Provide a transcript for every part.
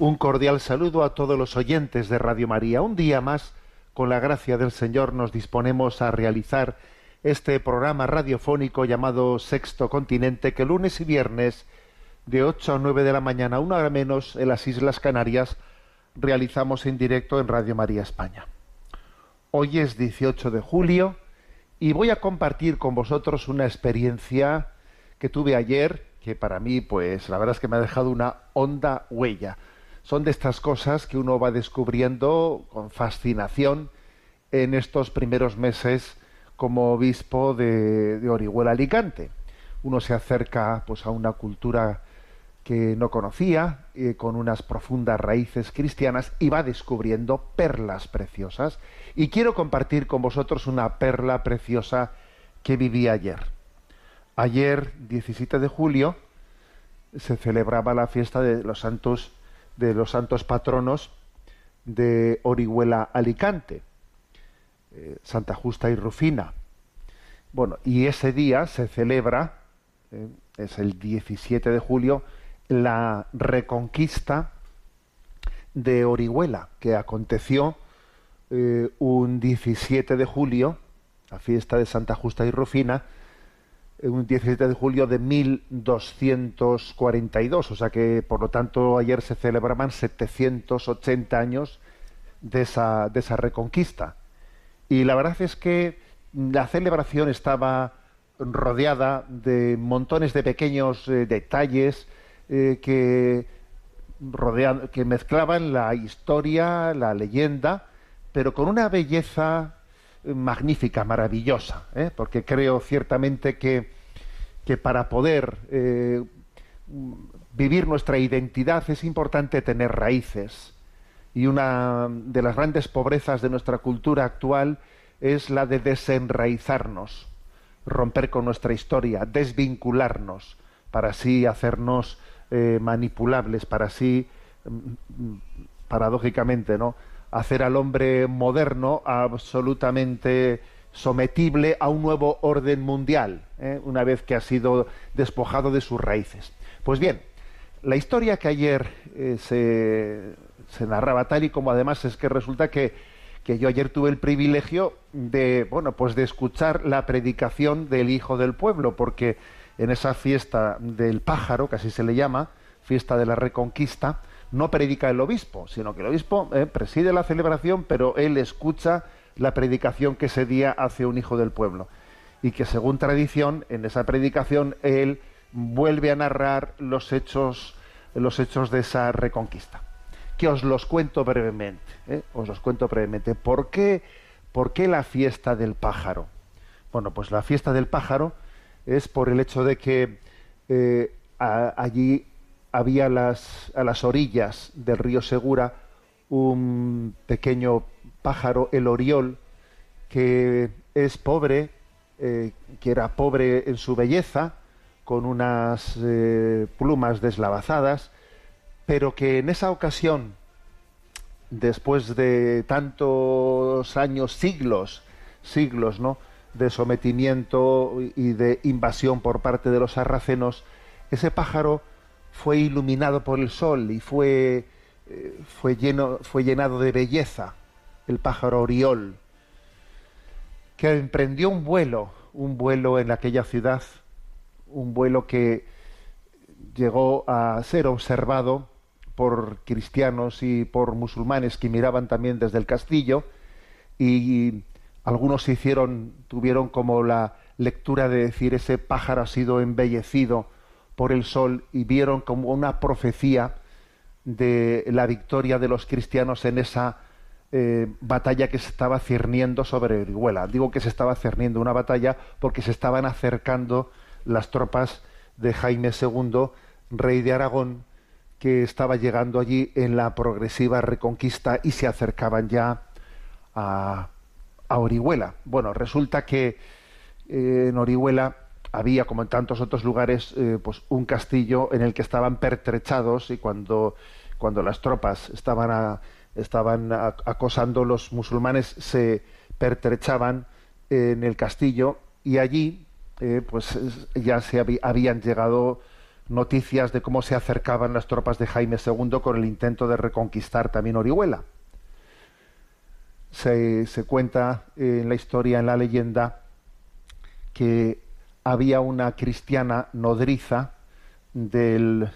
Un cordial saludo a todos los oyentes de Radio María. Un día más, con la gracia del Señor, nos disponemos a realizar este programa radiofónico llamado Sexto Continente, que lunes y viernes, de 8 a 9 de la mañana, una hora menos, en las Islas Canarias, realizamos en directo en Radio María España. Hoy es 18 de julio y voy a compartir con vosotros una experiencia que tuve ayer, que para mí, pues la verdad es que me ha dejado una honda huella son de estas cosas que uno va descubriendo con fascinación en estos primeros meses como obispo de, Orihuela Alicante. Uno se acerca pues a una cultura que no conocía, eh, con unas profundas raíces cristianas, y va descubriendo perlas preciosas. Y quiero compartir con vosotros una perla preciosa que viví ayer. Ayer, 17 de julio, se celebraba la fiesta de los santos de los santos patronos de Orihuela Alicante, eh, Santa Justa y Rufina. Bueno, y ese día se celebra, eh, es el 17 de julio, la reconquista de Orihuela, que aconteció eh, un 17 de julio, la fiesta de Santa Justa y Rufina, un 17 de julio de 1242, o sea que por lo tanto ayer se celebraban 780 años de esa, de esa reconquista. Y la verdad es que la celebración estaba rodeada de montones de pequeños eh, detalles eh, que, rodean, que mezclaban la historia, la leyenda, pero con una belleza magnífica, maravillosa, ¿eh? porque creo ciertamente que, que para poder eh, vivir nuestra identidad es importante tener raíces. Y una de las grandes pobrezas de nuestra cultura actual es la de desenraizarnos, romper con nuestra historia, desvincularnos, para así hacernos eh, manipulables, para así, mm, mm, paradójicamente, ¿no? Hacer al hombre moderno absolutamente sometible a un nuevo orden mundial, ¿eh? una vez que ha sido despojado de sus raíces. Pues bien, la historia que ayer eh, se, se, narraba tal y como además es que resulta que, que, yo ayer tuve el privilegio de, bueno, pues de escuchar la predicación del Hijo del Pueblo, porque en esa fiesta del pájaro, que así se le llama, fiesta de la Reconquista, no predica el obispo, sino que el obispo eh, preside la celebración, pero él escucha la predicación que ese día hace un hijo del pueblo. Y que según tradición, en esa predicación, él vuelve a narrar los hechos, los hechos de esa reconquista. Que os los cuento brevemente. ¿eh? Os los cuento brevemente. ¿Por qué, ¿Por qué la fiesta del pájaro? Bueno, pues la fiesta del pájaro es por el hecho de que eh, allí había a las orillas del río Segura un pequeño pájaro, el oriol, que es pobre, eh, que era pobre en su belleza, con unas eh, plumas deslavazadas, pero que en esa ocasión, después de tantos años, siglos, siglos, ¿no? de sometimiento y de invasión por parte de los sarracenos, ese pájaro fue iluminado por el sol y fue, eh, fue, lleno, fue llenado de belleza, el pájaro Oriol, que emprendió un vuelo, un vuelo en aquella ciudad, un vuelo que llegó a ser observado por cristianos y por musulmanes que miraban también desde el castillo y algunos hicieron, tuvieron como la lectura de decir ese pájaro ha sido embellecido por el sol y vieron como una profecía de la victoria de los cristianos en esa eh, batalla que se estaba cerniendo sobre Orihuela. Digo que se estaba cerniendo una batalla porque se estaban acercando las tropas de Jaime II, rey de Aragón, que estaba llegando allí en la progresiva reconquista y se acercaban ya a, Orihuela. Bueno, resulta que eh, en Orihuela había, como en tantos otros lugares, eh, pues un castillo en el que estaban pertrechados y cuando, cuando las tropas estaban, estaban acosando los musulmanes se pertrechaban en el castillo y allí eh, pues ya se habían llegado noticias de cómo se acercaban las tropas de Jaime II con el intento de reconquistar también Orihuela. Se, se cuenta en la historia, en la leyenda, que había una cristiana nodriza del,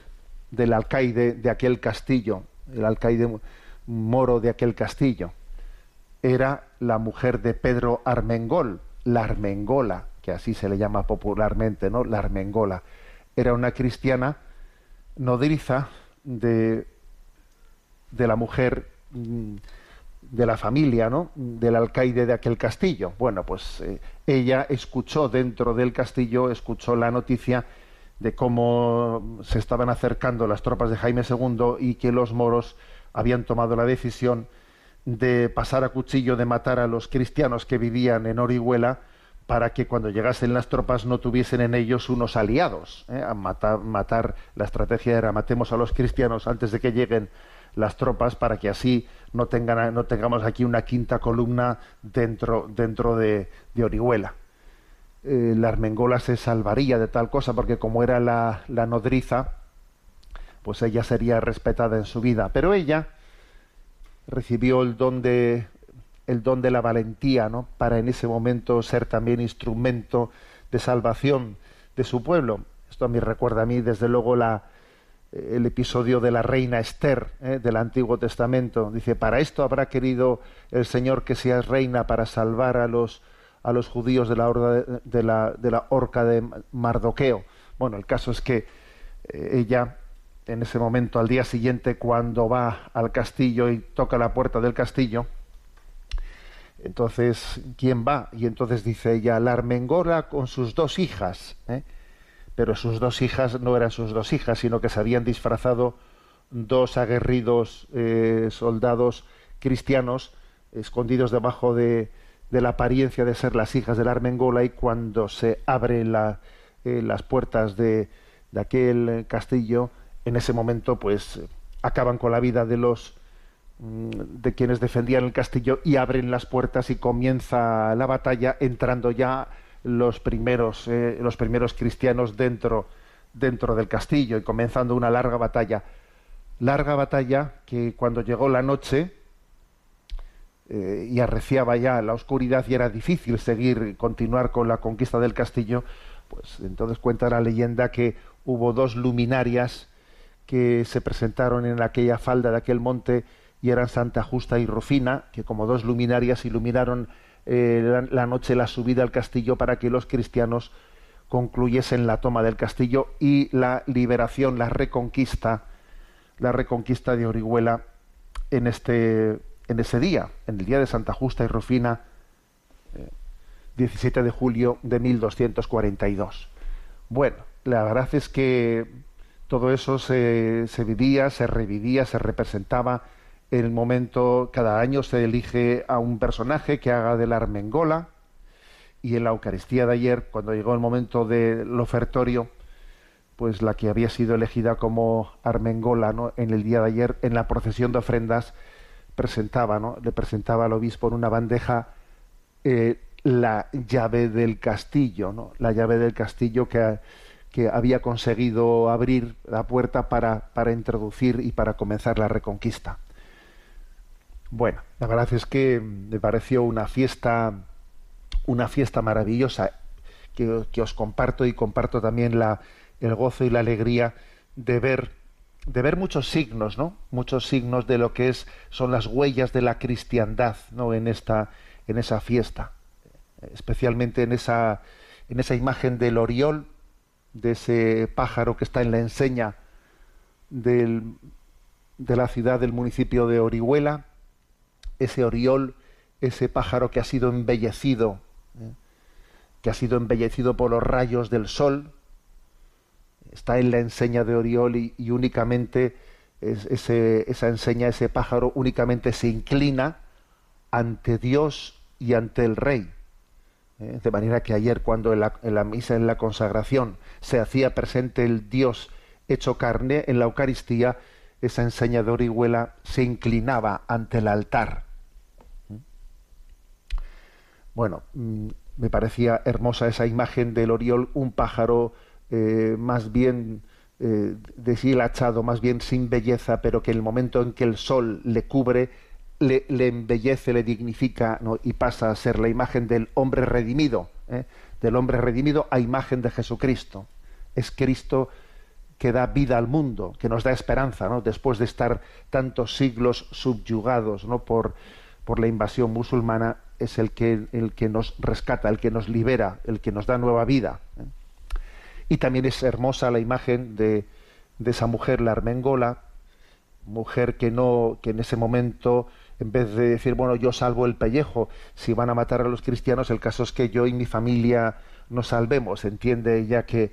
del alcaide de aquel castillo, el alcaide moro de aquel castillo. Era la mujer de Pedro Armengol, la Armengola, que así se le llama popularmente, ¿no? La Armengola. Era una cristiana nodriza de, de la mujer mm, de la familia, ¿no? Del alcaide de aquel castillo. Bueno, pues eh, ella escuchó dentro del castillo, escuchó la noticia de cómo se estaban acercando las tropas de Jaime II y que los moros habían tomado la decisión de pasar a cuchillo, de matar a los cristianos que vivían en Orihuela, para que cuando llegasen las tropas no tuviesen en ellos unos aliados. ¿eh? A matar, matar, la estrategia era matemos a los cristianos antes de que lleguen las tropas para que así no, tengan, no tengamos aquí una quinta columna dentro, dentro de, Orihuela. Eh, la Armengola se salvaría de tal cosa porque como era la, la nodriza, pues ella sería respetada en su vida. Pero ella recibió el don de el don de la valentía. Para en ese momento ser también instrumento de salvación de su pueblo. Esto a mí recuerda a mí, desde luego, la, el episodio de la reina Esther ¿eh? del Antiguo Testamento. Dice, para esto habrá querido el Señor que seas reina para salvar a los, a los judíos de la, horca de Mardoqueo. Bueno, el caso es que eh, ella, en ese momento, al día siguiente, cuando va al castillo y toca la puerta del castillo, entonces, ¿quién va? Y entonces dice ella, la Armengora con sus dos hijas. ¿eh? Pero sus dos hijas no eran sus dos hijas, sino que se habían disfrazado dos aguerridos eh, soldados cristianos escondidos debajo de, de, la apariencia de ser las hijas de la Armengola y cuando se abren eh, las puertas de, de, aquel castillo, en ese momento pues acaban con la vida de los mm, de quienes defendían el castillo y abren las puertas y comienza la batalla entrando ya los primeros, eh, los primeros cristianos dentro, dentro del castillo y comenzando una larga batalla. Larga batalla que cuando llegó la noche eh, y arreciaba ya la oscuridad y era difícil seguir, continuar con la conquista del castillo, pues entonces cuenta la leyenda que hubo dos luminarias que se presentaron en aquella falda de aquel monte y eran Santa Justa y Rufina, que como dos luminarias iluminaron eh, la, noche la subida al castillo para que los cristianos concluyesen la toma del castillo y la liberación, la reconquista, la reconquista de Orihuela en este en ese día, en el día de Santa Justa y Rufina, 17 eh, de julio de 1242. Bueno, la verdad es que todo eso se, se vivía, se revivía, se representaba en el momento, cada año se elige a un personaje que haga de la Armengola y en la Eucaristía de ayer, cuando llegó el momento del ofertorio, pues la que había sido elegida como Armengola en el día de ayer, en la procesión de ofrendas, presentaba, ¿no? le presentaba al obispo en una bandeja eh, la llave del castillo, ¿no? la llave del castillo que, que había conseguido abrir la puerta para, para introducir y para comenzar la reconquista. Bueno, la verdad es que me pareció una fiesta, una fiesta maravillosa que, os comparto y comparto también la, el gozo y la alegría de ver, de ver muchos signos, ¿no? Muchos signos de lo que es, son las huellas de la cristiandad, ¿no? En esta, en esa fiesta. especialmente en esa, en esa imagen del oriol, de ese pájaro que está en la enseña del, de la ciudad del municipio de Orihuela, ese oriol, ese pájaro que ha sido embellecido, ¿eh? que ha sido embellecido por los rayos del sol, está en la enseña de Oriol y, únicamente ese, esa enseña, ese pájaro únicamente se inclina ante Dios y ante el Rey. ¿eh? De manera que ayer cuando en la, en la misa, en la consagración, se hacía presente el Dios hecho carne en la Eucaristía, esa enseña de Orihuela se inclinaba ante el altar. Bueno, mm, me parecía hermosa esa imagen del oriol, un pájaro eh, más bien eh, deshilachado, más bien sin belleza, pero que el momento en que el sol le cubre, le, embellece, le dignifica y pasa a ser la imagen del hombre redimido, ¿eh? del hombre redimido a imagen de Jesucristo. Es Cristo que da vida al mundo, que nos da esperanza, ¿no? después de estar tantos siglos subyugados ¿no? por, por la invasión musulmana, es el que, el que nos rescata, el que nos libera, el que nos da nueva vida. ¿eh? Y también es hermosa la imagen de, de esa mujer, la armengola, mujer que no, que en ese momento, en vez de decir, bueno, yo salvo el pellejo, si van a matar a los cristianos, el caso es que yo y mi familia nos salvemos. Entiende ella que,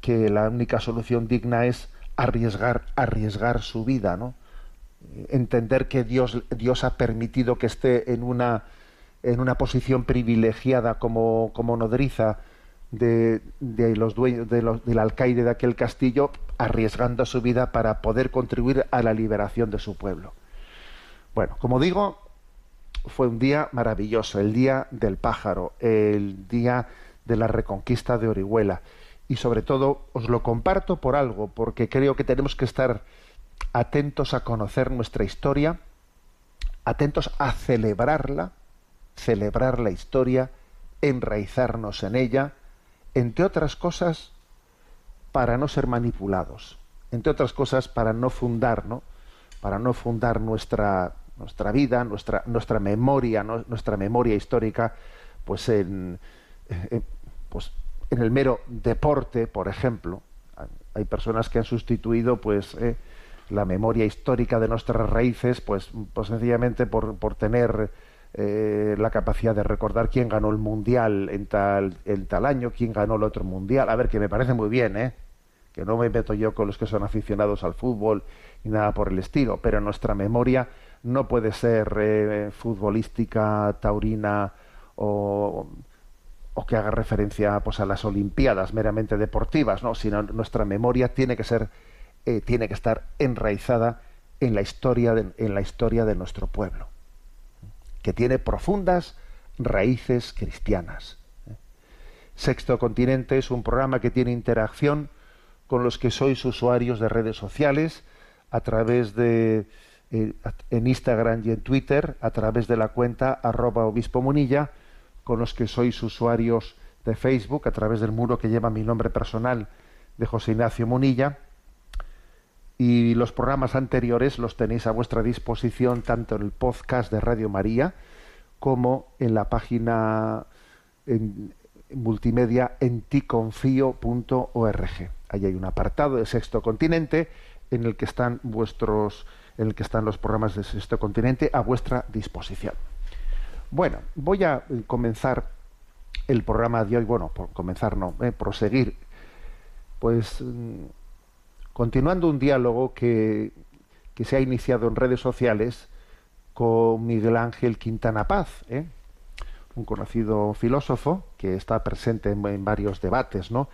que la única solución digna es arriesgar, arriesgar su vida, ¿no? Entender que Dios, Dios ha permitido que esté en una, en una posición privilegiada como, como nodriza de, de los dueños de los, del alcaide de aquel castillo, arriesgando su vida para poder contribuir a la liberación de su pueblo. Bueno, como digo, fue un día maravilloso, el día del pájaro, el día de la reconquista de Orihuela y sobre todo os lo comparto por algo, porque creo que tenemos que estar atentos a conocer nuestra historia, atentos a celebrarla, celebrar la historia, enraizarnos en ella, entre otras cosas para no ser manipulados, entre otras cosas para no fundar, ¿no? Para no fundar nuestra nuestra vida, nuestra nuestra memoria, nuestra memoria histórica, pues en, pues en el mero deporte, por ejemplo, hay personas que han sustituido pues eh, la memoria histórica de nuestras raíces pues, pues sencillamente por, por tener eh, la capacidad de recordar quién ganó el mundial en tal, en tal año, quién ganó el otro mundial. A ver, que me parece muy bien, ¿eh? que no me meto yo con los que son aficionados al fútbol ni nada por el estilo, pero nuestra memoria no puede ser eh, futbolística, taurina o o que haga referencia pues, a las Olimpiadas meramente deportivas, ¿no? sino nuestra memoria tiene que ser, eh, tiene que estar enraizada en la historia de, en la historia de nuestro pueblo, que tiene profundas raíces cristianas. Sexto Continente es un programa que tiene interacción con los que sois usuarios de redes sociales a través de eh, en Instagram y en Twitter a través de la cuenta arroba obispo munilla con los que sois usuarios de Facebook a través del muro que lleva mi nombre personal de José Ignacio Munilla. Y los programas anteriores los tenéis a vuestra disposición tanto en el podcast de Radio María como en la página en, multimedia en ticonfío.org. Ahí hay un apartado de Sexto Continente en el que están vuestros en el que están los programas de Sexto Continente a vuestra disposición. Bueno, voy a eh, comenzar el programa de hoy, bueno, por comenzar no, eh, proseguir, pues mm, continuando un diálogo que, que, se ha iniciado en redes sociales con Miguel Ángel Quintana Paz, ¿eh? un conocido filósofo que está presente en, varios debates, ¿no?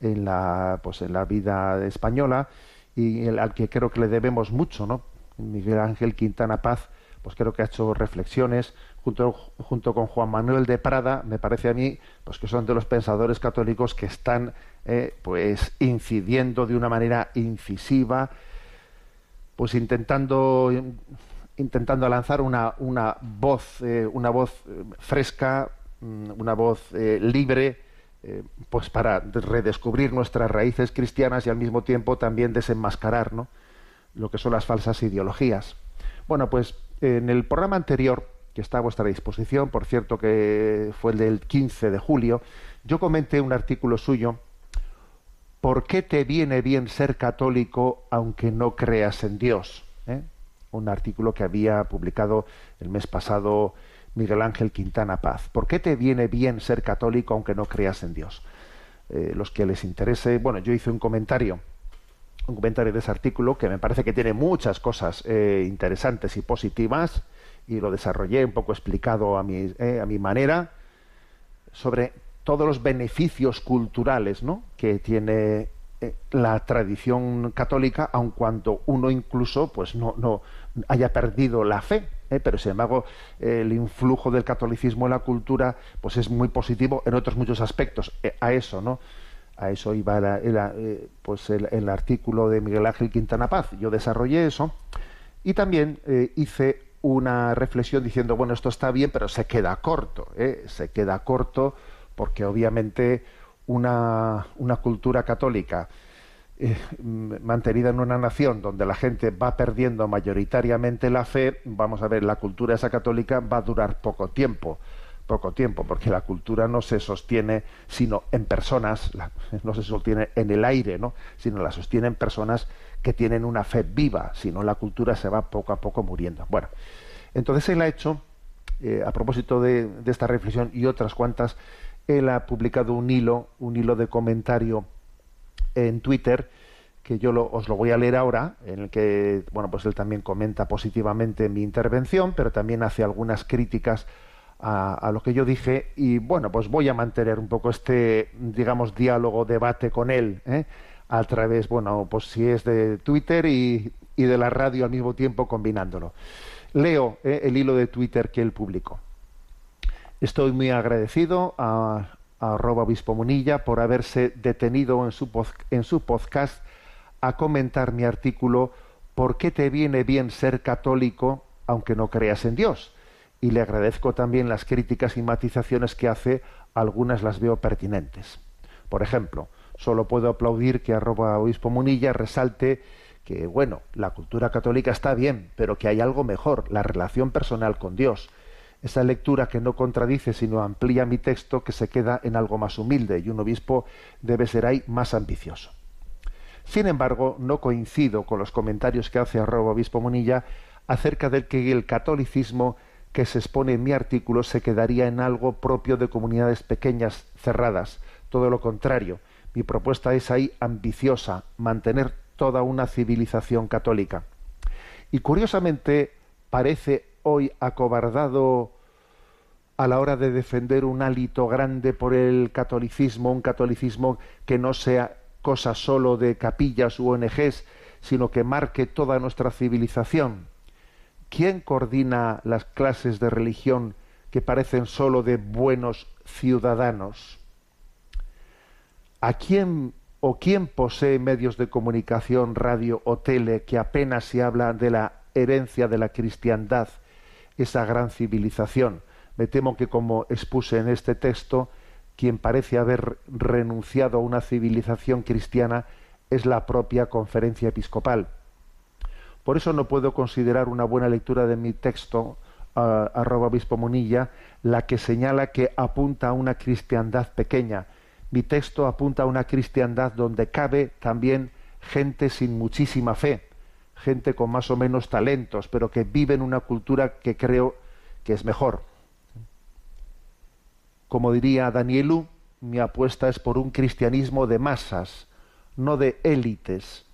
En la, pues en la vida española y al que creo que le debemos mucho, ¿no? Miguel Ángel Quintana Paz, pues creo que ha hecho reflexiones junto, junto con Juan Manuel de Prada, me parece a mí, pues que son de los pensadores católicos que están eh, pues incidiendo de una manera incisiva, pues intentando intentando lanzar una, una voz, eh, una voz eh, fresca, mm, una voz libre, pues para redescubrir nuestras raíces cristianas y al mismo tiempo también desenmascarar ¿no? lo que son las falsas ideologías. Bueno, pues en el programa anterior que está a vuestra disposición, por cierto que fue el del 15 de julio, yo comenté un artículo suyo, ¿Por qué te viene bien ser católico aunque no creas en Dios? ¿Eh? Un artículo que había publicado el mes pasado Miguel Ángel Quintana Paz. ¿Por qué te viene bien ser católico aunque no creas en Dios? Eh, los que les interese, bueno, yo hice un comentario un comentario de ese artículo que me parece que tiene muchas cosas eh, interesantes y positivas y lo desarrollé un poco explicado a mi, eh, a mi manera sobre todos los beneficios culturales ¿no? que tiene eh, la tradición católica, aun cuando uno incluso pues no, no haya perdido la fe, pero sin embargo el influjo del catolicismo en la cultura pues es muy positivo en otros muchos aspectos. a eso, ¿no? a eso iba eh, pues el, artículo de Miguel Ángel Quintana Paz. Yo desarrollé eso y también eh, hice una reflexión diciendo, bueno, esto está bien, pero se queda corto, ¿eh? se queda corto porque obviamente una, una cultura católica mantenida en una nación donde la gente va perdiendo mayoritariamente la fe, vamos a ver, la cultura esa católica va a durar poco tiempo poco tiempo, porque la cultura no se sostiene sino en personas, no se sostiene en el aire, ¿no? sino la sostienen personas que tienen una fe viva, si no la cultura se va poco a poco muriendo. Bueno, entonces él ha hecho, eh, a propósito de, esta reflexión y otras cuantas, él ha publicado un hilo, un hilo de comentario en Twitter, que yo os lo voy a leer ahora, en el que, bueno, pues él también comenta positivamente mi intervención, pero también hace algunas críticas a, lo que yo dije y bueno, pues voy a mantener un poco este, digamos, diálogo, debate con él, ¿eh? A través, bueno, pues si es de Twitter y, de la radio al mismo tiempo combinándolo. Leo ¿eh? el hilo de Twitter que él publicó. Estoy muy agradecido a, a Munilla por haberse detenido en su, en su podcast a comentar mi artículo ¿Por qué te viene bien ser católico aunque no creas en Dios? y le agradezco también las críticas y matizaciones que hace, algunas las veo pertinentes. Por ejemplo, solo puedo aplaudir que arroba obispo Munilla resalte que, bueno, la cultura católica está bien, pero que hay algo mejor, la relación personal con Dios. Esa lectura que no contradice, sino amplía mi texto, que se queda en algo más humilde, y un obispo debe ser ahí más ambicioso. Sin embargo, no coincido con los comentarios que hace arroba obispo Munilla acerca del que el catolicismo que se expone en mi artículo se quedaría en algo propio de comunidades pequeñas, cerradas. Todo lo contrario, mi propuesta es ahí ambiciosa, mantener toda una civilización católica. Y curiosamente parece hoy acobardado a la hora de defender un hálito grande por el catolicismo, un catolicismo que no sea cosa solo de capillas u ONGs, sino que marque toda nuestra civilización. ¿quién coordina las clases de religión que parecen solo de buenos ciudadanos? ¿A quién o quién posee medios de comunicación, radio o tele que apenas se habla de la herencia de la cristiandad, esa gran civilización? Me temo que, como expuse en este texto, quien parece haber renunciado a una civilización cristiana es la propia conferencia episcopal por eso no puedo considerar una buena lectura de mi texto, arroba obispo Monilla, la que señala que apunta a una cristiandad pequeña. Mi texto apunta a una cristiandad donde cabe también gente sin muchísima fe, gente con más o menos talentos, pero que vive en una cultura que creo que es mejor. Como diría Danielu, mi apuesta es por un cristianismo de masas, no de élites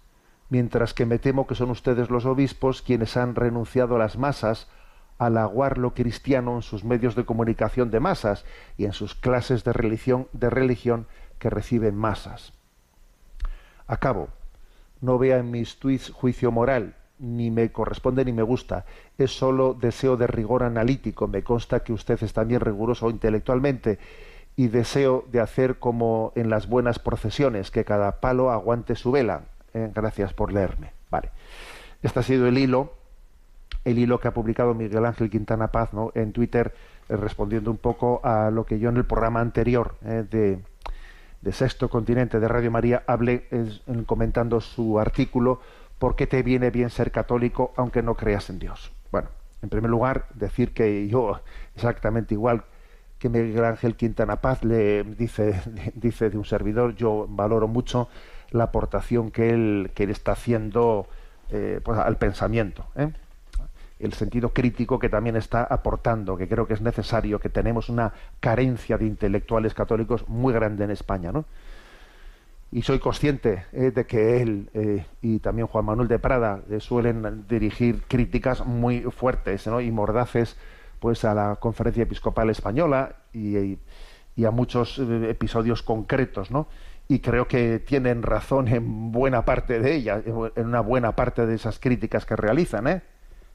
mientras que me temo que son ustedes los obispos quienes han renunciado a las masas, al aguar lo cristiano en sus medios de comunicación de masas y en sus clases de religión, de religión que reciben masas. Acabo. No vea en mis tweets juicio moral, ni me corresponde ni me gusta. Es solo deseo de rigor analítico. Me consta que usted es también riguroso intelectualmente y deseo de hacer como en las buenas procesiones, que cada palo aguante su vela. Eh, gracias por leerme. Vale. Este ha sido el hilo, el hilo que ha publicado Miguel Ángel Quintana Paz ¿no? en Twitter, eh, respondiendo un poco a lo que yo en el programa anterior eh, de, de, Sexto Continente de Radio María hablé comentando su artículo ¿Por qué te viene bien ser católico aunque no creas en Dios? Bueno, En primer lugar, decir que yo, exactamente igual que Miguel Ángel Quintana Paz le dice, dice de un servidor, yo valoro mucho la aportación que él, que está haciendo eh, pues, al pensamiento. El sentido crítico que también está aportando, que creo que es necesario, que tenemos una carencia de intelectuales católicos muy grande en España, ¿no? Y soy consciente eh, de que él eh, y también Juan Manuel de Prada eh, suelen dirigir críticas muy fuertes y mordaces pues a la Conferencia Episcopal Española y, y a muchos episodios concretos, ¿no? Y creo que tienen razón en buena parte de ellas, en una buena parte de esas críticas que realizan, ¿eh?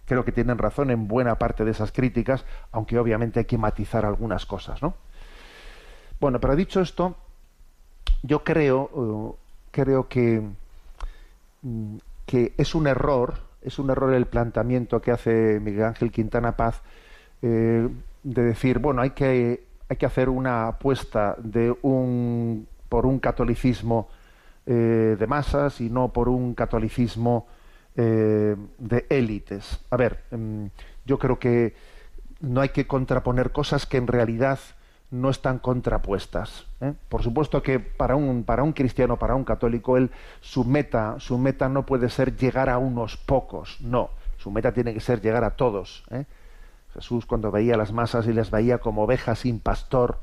Creo que tienen razón en buena parte de esas críticas, aunque obviamente hay que matizar algunas cosas, ¿no? Bueno, pero dicho esto, yo creo, uh, creo que, mm, que es un error, es un error el planteamiento que hace Miguel Ángel Quintana Paz eh, de decir, bueno, hay que, hay que hacer una apuesta de un, por un catolicismo eh, de masas y no por un catolicismo eh, de élites. A ver, em, yo creo que no hay que contraponer cosas que en realidad no están contrapuestas. ¿eh? Por supuesto que para un, para un cristiano, para un católico, él, su meta, su meta no puede ser llegar a unos pocos, no. Su meta tiene que ser llegar a todos. ¿eh? Jesús cuando veía las masas y les veía como ovejas sin pastor,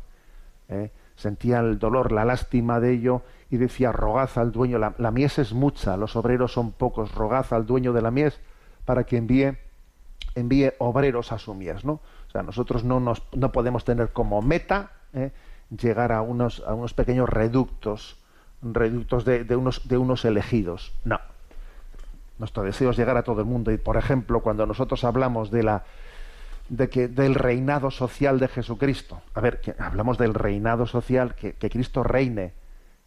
sentía el dolor, la lástima de ello y decía, rogad al dueño, la, mies es mucha, los obreros son pocos, rogad al dueño de la mies para que envíe, envíe obreros a su mies, ¿no? O sea, nosotros no, nos, no podemos tener como meta ¿eh? llegar a unos, a unos pequeños reductos, reductos de, de, unos, de unos elegidos, no. Nuestro deseo es llegar a todo el mundo y, por ejemplo, cuando nosotros hablamos de la de que del reinado social de Jesucristo. A ver, hablamos del reinado social, que, que Cristo reine,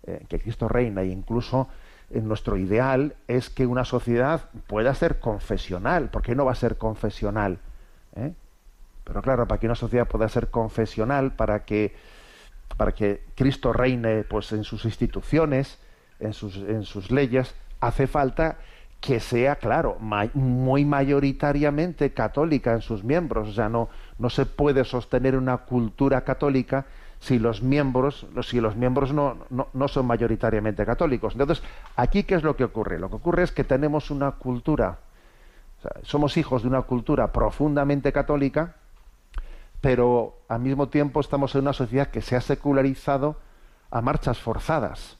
eh, que Cristo reina e incluso en nuestro ideal es que una sociedad pueda ser confesional. ¿Por qué no va a ser confesional? ¿Eh? Pero claro, para que una sociedad pueda ser confesional, para que, para que Cristo reine pues, en sus instituciones, en sus, en sus leyes, hace falta que sea, claro, muy mayoritariamente católica en sus miembros. O sea, no, no se puede sostener una cultura católica si los miembros, si los miembros no, no, son mayoritariamente católicos. Entonces, aquí qué es lo que ocurre? Lo que ocurre es que tenemos una cultura, somos hijos de una cultura profundamente católica, pero al mismo tiempo estamos en una sociedad que se ha secularizado a marchas forzadas.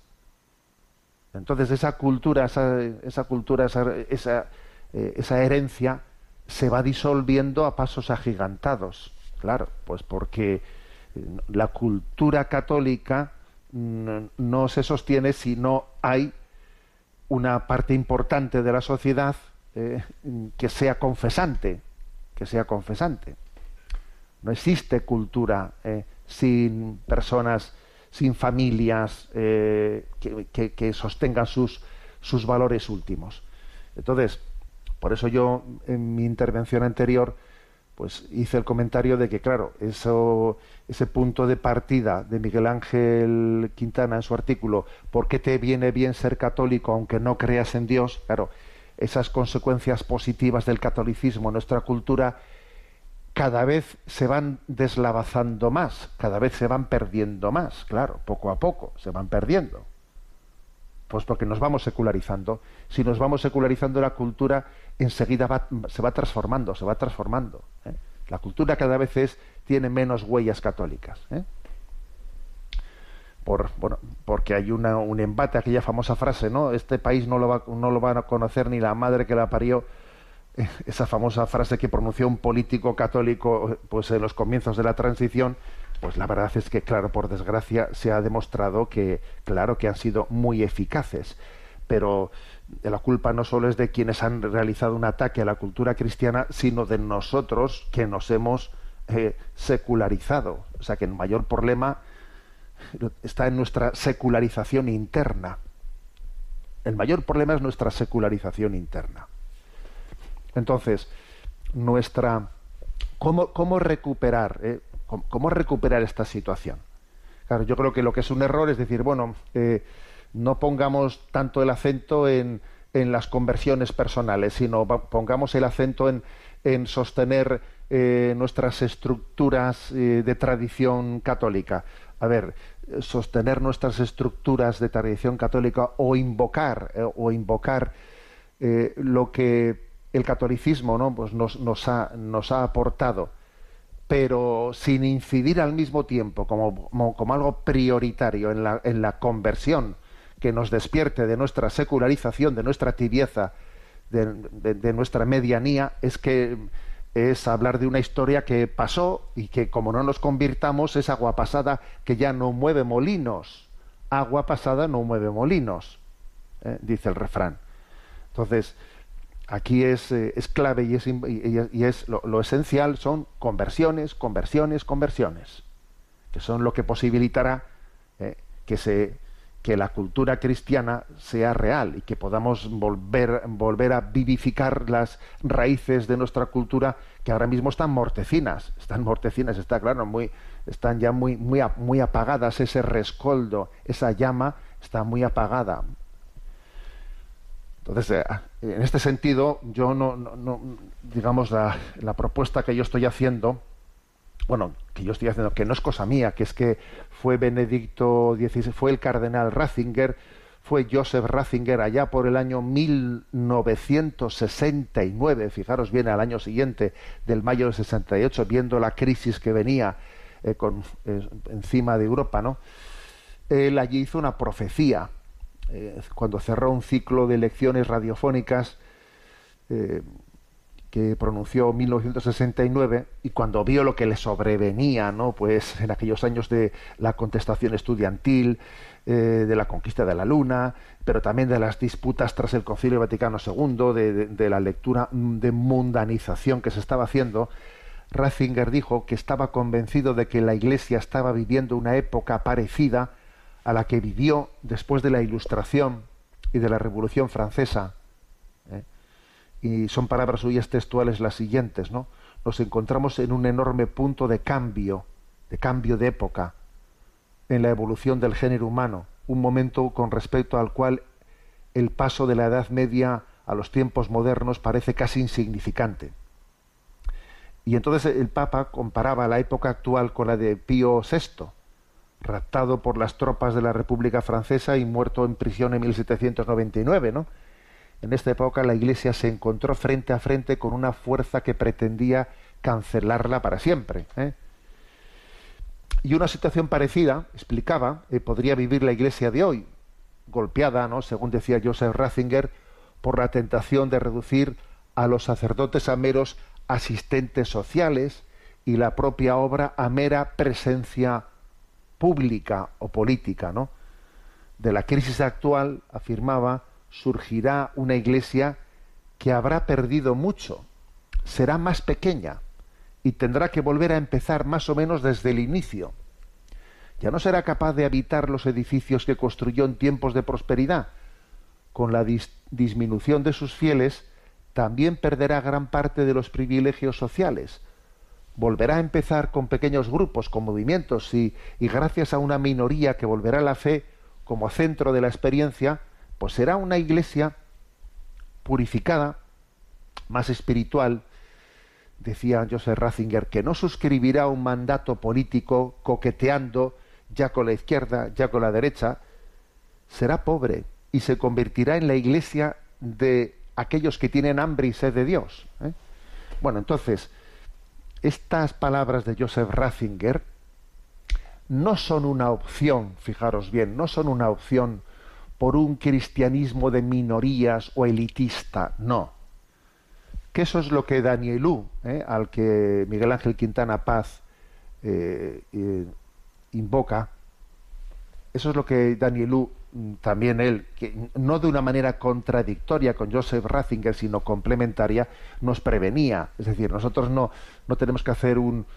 Entonces esa cultura, esa, esa cultura, esa, esa, eh, esa herencia se va disolviendo a pasos agigantados. Claro, pues porque la cultura católica no se sostiene si no hay una parte importante de la sociedad eh, que sea confesante, que sea confesante. No existe cultura eh, sin personas, sin familias eh, que, que, sostengan sus, sus valores últimos. Entonces, por eso yo en mi intervención anterior pues hice el comentario de que, claro, eso, ese punto de partida de Miguel Ángel Quintana en su artículo, ¿por qué te viene bien ser católico aunque no creas en Dios? Claro, esas consecuencias positivas del catolicismo en nuestra cultura cada vez se van deslavazando más, cada vez se van perdiendo más, claro, poco a poco se van perdiendo. Pues porque nos vamos secularizando. Si nos vamos secularizando la cultura, enseguida se va transformando, se va transformando. ¿eh? La cultura cada vez es, tiene menos huellas católicas. ¿eh? Por, bueno, porque hay una, un embate, aquella famosa frase, ¿no? Este país no lo, va, no lo van a conocer ni la madre que la parió. Esa famosa frase que pronunció un político católico pues en los comienzos de la transición pues la verdad es que, claro, por desgracia se ha demostrado que, claro, que han sido muy eficaces. Pero la culpa no solo es de quienes han realizado un ataque a la cultura cristiana, sino de nosotros que nos hemos eh, secularizado. O sea que el mayor problema está en nuestra secularización interna. El mayor problema es nuestra secularización interna. Entonces, nuestra cómo, cómo recuperar eh, ¿Cómo, recuperar esta situación? Claro, yo creo que lo que es un error es decir, bueno, eh, no pongamos tanto el acento en, las conversiones personales, sino pongamos el acento en, en sostener eh, nuestras estructuras eh, de tradición católica. A ver, sostener nuestras estructuras de tradición católica o invocar o invocar lo que el catolicismo ¿no? pues nos, nos, ha, nos ha aportado, pero sin incidir al mismo tiempo como, como, algo prioritario en la, en la conversión que nos despierte de nuestra secularización, de nuestra tibieza, de, nuestra medianía, es que es hablar de una historia que pasó y que como no nos convirtamos es agua pasada que ya no mueve molinos. Agua pasada no mueve molinos, ¿eh? dice el refrán. Entonces, aquí es, eh, es clave y es, y lo, esencial son conversiones, conversiones, conversiones, que son lo que posibilitará eh, que se que la cultura cristiana sea real y que podamos volver, volver a vivificar las raíces de nuestra cultura que ahora mismo están mortecinas, están mortecinas, está claro, muy, están ya muy, muy, apagadas, ese rescoldo, esa llama está muy apagada. Entonces, eh, en este sentido, yo no, digamos, la propuesta que yo estoy haciendo, bueno, que yo estoy haciendo, que no es cosa mía, que es que fue Benedicto XVI, fue el cardenal Ratzinger, fue Joseph Ratzinger allá por el año 1969, fijaros bien, al año siguiente del mayo del 68, viendo la crisis que venía eh, eh, encima de Europa, ¿no? Él allí hizo una profecía, eh, cuando cerró un ciclo de lecciones radiofónicas, que pronunció en 1969 y cuando vio lo que le sobrevenía, ¿no? Pues en aquellos años de la contestación estudiantil, eh, de la conquista de la Luna, pero también de las disputas tras el Concilio Vaticano II, de, la lectura de mundanización que se estaba haciendo, Ratzinger dijo que estaba convencido de que la Iglesia estaba viviendo una época parecida a la que vivió después de la Ilustración y de la Revolución Francesa y son palabras suyas textuales las siguientes, ¿no? Nos encontramos en un enorme punto de cambio, de cambio de época, en la evolución del género humano, un momento con respecto al cual el paso de la Edad Media a los tiempos modernos parece casi insignificante. Y entonces el Papa comparaba la época actual con la de Pío VI, raptado por las tropas de la República Francesa y muerto en prisión en 1799, ¿no? En esta época la Iglesia se encontró frente a frente con una fuerza que pretendía cancelarla para siempre. ¿eh? Y una situación parecida, explicaba, eh, podría vivir la Iglesia de hoy, golpeada, ¿no? según decía Joseph Ratzinger, por la tentación de reducir a los sacerdotes a meros asistentes sociales y la propia obra a mera presencia pública o política, ¿no? De la crisis actual, afirmaba, surgirá una iglesia que habrá perdido mucho, será más pequeña y tendrá que volver a empezar más o menos desde el inicio. Ya no será capaz de habitar los edificios que construyó en tiempos de prosperidad. Con la disminución de sus fieles, también perderá gran parte de los privilegios sociales. Volverá a empezar con pequeños grupos, con movimientos, y, gracias a una minoría que volverá a la fe como centro de la experiencia, pues será una iglesia purificada, más espiritual, decía Joseph Ratzinger, que no suscribirá un mandato político coqueteando ya con la izquierda, ya con la derecha, será pobre y se convertirá en la iglesia de aquellos que tienen hambre y sed de Dios. ¿eh? Bueno, entonces, estas palabras de Joseph Ratzinger no son una opción, fijaros bien, no son una opción por un cristianismo de minorías o elitista, no. Que eso es lo que Danielú, eh, al que Miguel Ángel Quintana Paz eh, eh, invoca, eso es lo que Danielú, mm, también él, que no de una manera contradictoria con Joseph Ratzinger, sino complementaria, nos prevenía. Es decir, nosotros no, no tenemos que hacer un,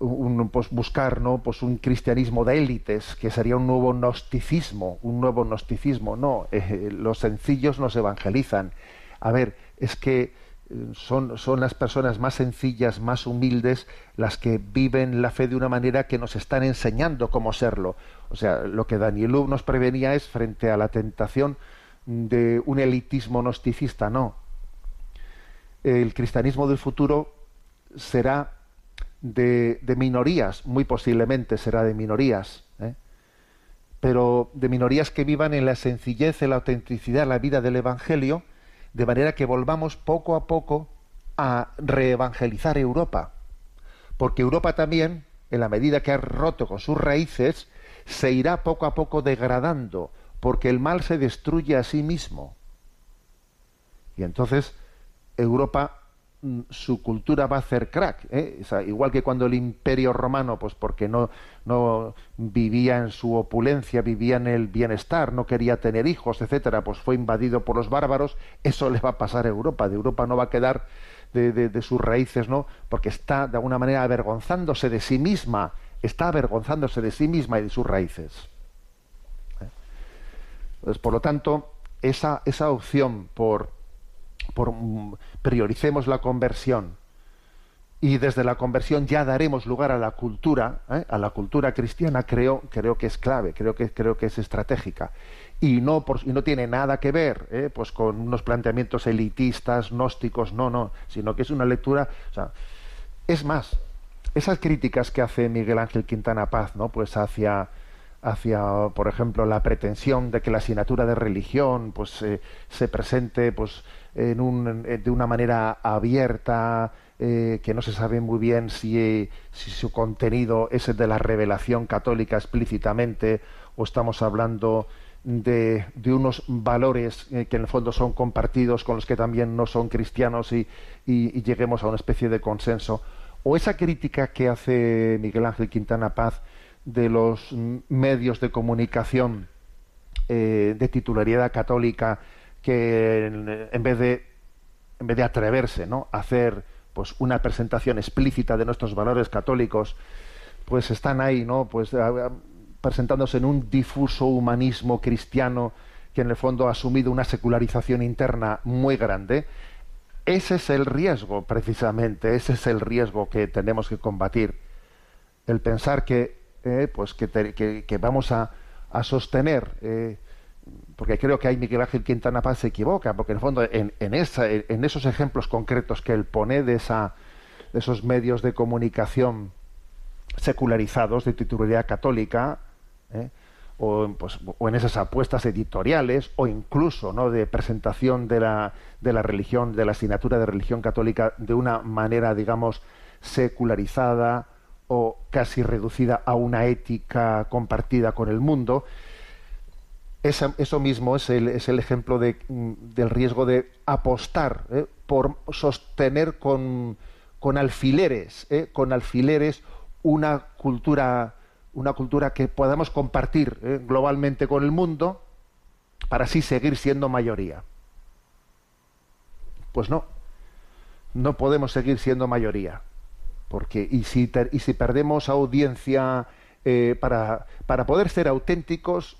un, pues, buscar ¿no? pues un cristianismo de élites, que sería un nuevo gnosticismo, un nuevo gnosticismo. No, eh, los sencillos nos evangelizan. A ver, es que eh, son, son las personas más sencillas, más humildes, las que viven la fe de una manera que nos están enseñando cómo serlo. O sea, lo que Danielú nos prevenía es frente a la tentación de un elitismo gnosticista, no. el cristianismo del futuro será de, minorías, muy posiblemente será de minorías, ¿eh? pero de minorías que vivan en la sencillez, en la autenticidad, la vida del Evangelio, de manera que volvamos poco a poco a reevangelizar Europa. Porque Europa también, en la medida que ha roto con sus raíces, se irá poco a poco degradando, porque el mal se destruye a sí mismo. Y entonces Europa su cultura va a hacer crack, ¿eh? igual que cuando el Imperio Romano, pues porque no, no vivía en su opulencia, vivía en el bienestar, no quería tener hijos, etcétera, pues fue invadido por los bárbaros, eso le va a pasar a Europa, de Europa no va a quedar de, sus raíces, ¿no? Porque está de alguna manera avergonzándose de sí misma, está avergonzándose de sí misma y de sus raíces. ¿Eh? Por lo tanto, esa, esa opción por, prioricemos la conversión y desde la conversión ya daremos lugar a la cultura, ¿eh? a la cultura cristiana, creo, creo que es clave, creo que, creo que es estratégica y no, por, y no tiene nada que ver ¿eh? pues con unos planteamientos elitistas, gnósticos, no, no, sino que es una lectura, es más, esas críticas que hace Miguel Ángel Quintana Paz, ¿no? Pues hacia hacia, por ejemplo, la pretensión de que la asignatura de religión pues eh, se presente pues en un, de una manera abierta, eh, que no se sabe muy bien si, si, su contenido es el de la revelación católica explícitamente o estamos hablando de, unos valores eh, que en el fondo son compartidos con los que también no son cristianos y, lleguemos a una especie de consenso. O esa crítica que hace Miguel Ángel Quintana Paz de los medios de comunicación eh, de titularidad católica que en, vez de en vez de atreverse ¿no? a hacer pues una presentación explícita de nuestros valores católicos pues están ahí no pues presentándose en un difuso humanismo cristiano que en el fondo ha asumido una secularización interna muy grande, ese es el riesgo, precisamente, ese es el riesgo que tenemos que combatir. El pensar que, eh, pues que, vamos a, sostener, eh, porque creo que hay Miguel Ángel Quintana Paz se equivoca, porque en el fondo en, esa, en esos ejemplos concretos que él pone de, esa, de esos medios de comunicación secularizados de titularidad católica, ¿eh? o, pues, o, en esas apuestas editoriales o incluso ¿no? de presentación de la, de la religión, de la asignatura de religión católica de una manera, digamos, secularizada o casi reducida a una ética compartida con el mundo. eso mismo es el, es el ejemplo de, del riesgo de apostar ¿eh? por sostener con, con alfileres, ¿eh? con alfileres una cultura una cultura que podamos compartir eh, globalmente con el mundo para así seguir siendo mayoría. Pues no, no podemos seguir siendo mayoría. Porque, y si, y si perdemos audiencia eh, para, para poder ser auténticos,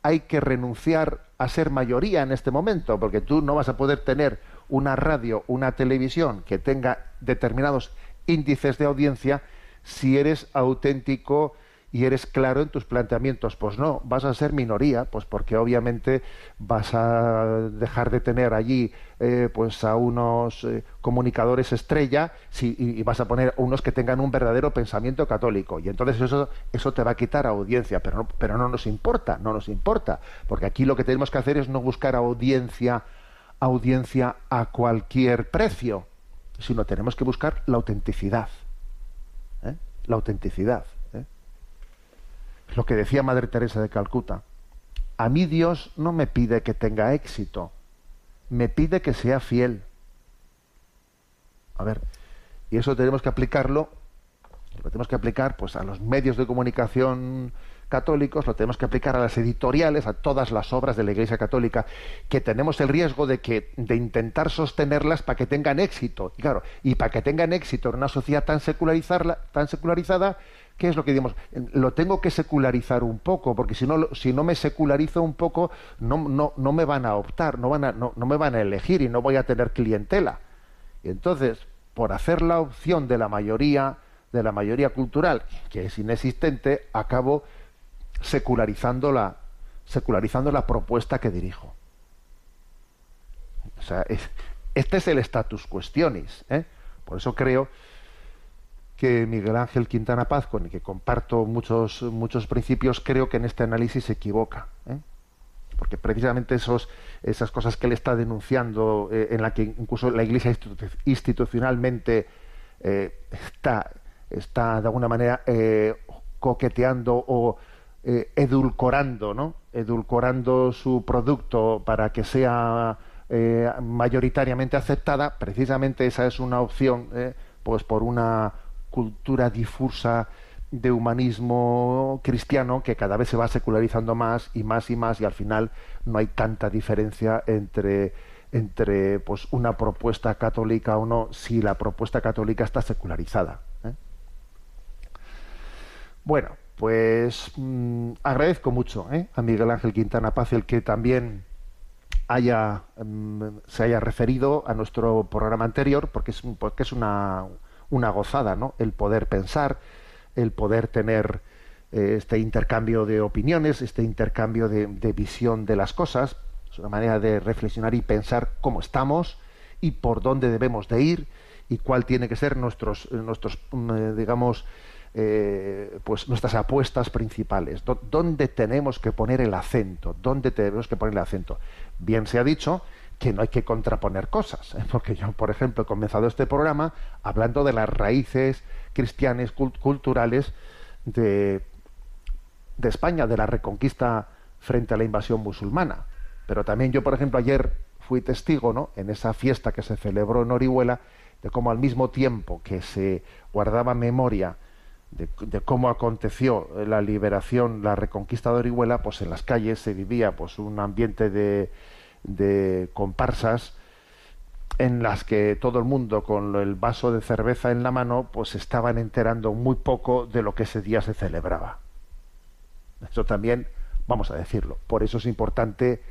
hay que renunciar a ser mayoría en este momento, porque tú no vas a poder tener una radio, una televisión que tenga determinados índices de audiencia si eres auténtico y eres claro en tus planteamientos. Pues no, vas a ser minoría, pues porque obviamente vas a dejar de tener allí eh, pues a unos eh, comunicadores estrella y, vas a poner unos que tengan un verdadero pensamiento católico. Y entonces eso, eso te va a quitar audiencia, pero no, pero no nos importa, no nos importa, porque aquí lo que tenemos que hacer es no buscar audiencia, audiencia a cualquier precio, sino tenemos que buscar la autenticidad. ¿eh? La autenticidad lo que decía Madre Teresa de Calcuta. A mí Dios no me pide que tenga éxito, me pide que sea fiel. A ver, y eso tenemos que aplicarlo, lo tenemos que aplicar pues a los medios de comunicación católicos, lo tenemos que aplicar a las editoriales, a todas las obras de la Iglesia Católica, que tenemos el riesgo de que de intentar sostenerlas para que tengan éxito. Y claro, y para que tengan éxito en una sociedad tan secularizada, tan secularizada, ¿qué es lo que digamos? Lo tengo que secularizar un poco, porque si no, si no me secularizo un poco, no, no, no me van a optar, no, van a, no, no me van a elegir y no voy a tener clientela. Y entonces, por hacer la opción de la mayoría, de la mayoría cultural, que es inexistente, acabo secularizando la, secularizando la propuesta que dirijo. O sea, Este es el status questionis. ¿eh? Por eso creo que Miguel Ángel Quintana Paz, con el que comparto muchos, muchos principios, creo que en este análisis se equivoca. ¿eh? Porque precisamente esos, esas cosas que él está denunciando, eh, en la que incluso la Iglesia institucionalmente está, está de alguna manera coqueteando o edulcorando, ¿no? edulcorando su producto para que sea eh, mayoritariamente aceptada, precisamente esa es una opción, eh, pues por una cultura difusa de humanismo cristiano que cada vez se va secularizando más y más y más y al final no hay tanta diferencia entre entre pues una propuesta católica o no si la propuesta católica está secularizada. ¿eh? Bueno, pues mm, agradezco mucho a Miguel Ángel Quintana Paz el que también haya, em, se haya referido a nuestro programa anterior, porque es, porque es una, una gozada, ¿no? El poder pensar, el poder tener eh, este intercambio de opiniones, este intercambio de, visión de las cosas, es una manera de reflexionar y pensar cómo estamos y por dónde debemos de ir y cuál tiene que ser nuestros, nuestros mm, digamos, eh, pues nuestras apuestas principales, dónde tenemos que poner el acento, dónde tenemos que poner el acento. Bien se ha dicho que no hay que contraponer cosas, ¿eh? porque yo, por ejemplo, he comenzado este programa hablando de las raíces cristianas culturales de, de España, de la reconquista frente a la invasión musulmana. Pero también yo, por ejemplo, ayer fui testigo, ¿no? En esa fiesta que se celebró en Orihuela, de cómo al mismo tiempo que se guardaba memoria de, cómo aconteció la liberación, la reconquista de Orihuela, pues en las calles se vivía pues un ambiente de, de comparsas en las que todo el mundo con el vaso de cerveza en la mano pues estaban enterando muy poco de lo que ese día se celebraba. Esto también vamos a decirlo. Por eso es importante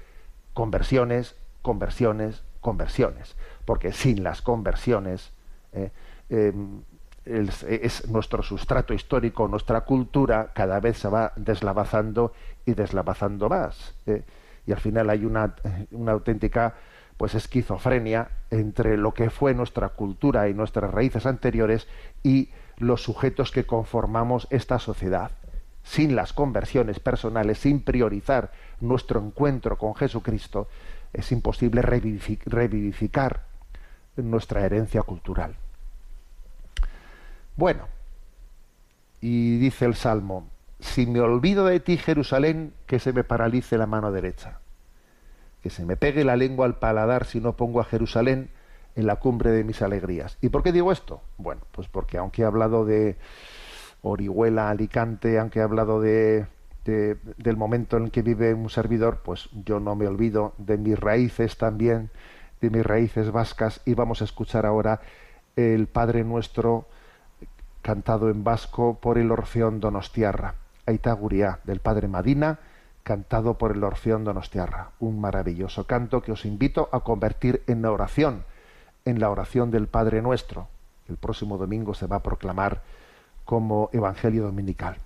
conversiones, conversiones, conversiones. Porque sin las conversiones eh, em, es, nuestro sustrato histórico, nuestra cultura, cada vez se va deslavazando y deslavazando más. ¿eh? Y al final hay una, una auténtica pues esquizofrenia entre lo que fue nuestra cultura y nuestras raíces anteriores y los sujetos que conformamos esta sociedad. Sin las conversiones personales, sin priorizar nuestro encuentro con Jesucristo, es imposible revivificar nuestra herencia cultural. Bueno, y dice el Salmo, si me olvido de ti, Jerusalén, que se me paralice la mano derecha, que se me pegue la lengua al paladar si no pongo a Jerusalén en la cumbre de mis alegrías. ¿Y por qué digo esto? Bueno, pues porque aunque he hablado de Orihuela, Alicante, aunque he hablado de, del momento en que vive un servidor, pues yo no me olvido de mis raíces también, de mis raíces vascas, y vamos a escuchar ahora el Padre Nuestro cantado en vasco por el Orfeón Donostiarra. Aitaguría del Padre Madina, cantado por el Orfeón Donostiarra. Un maravilloso canto que os invito a convertir en oración, en la oración del Padre Nuestro. El próximo domingo se va a proclamar como Evangelio Dominical.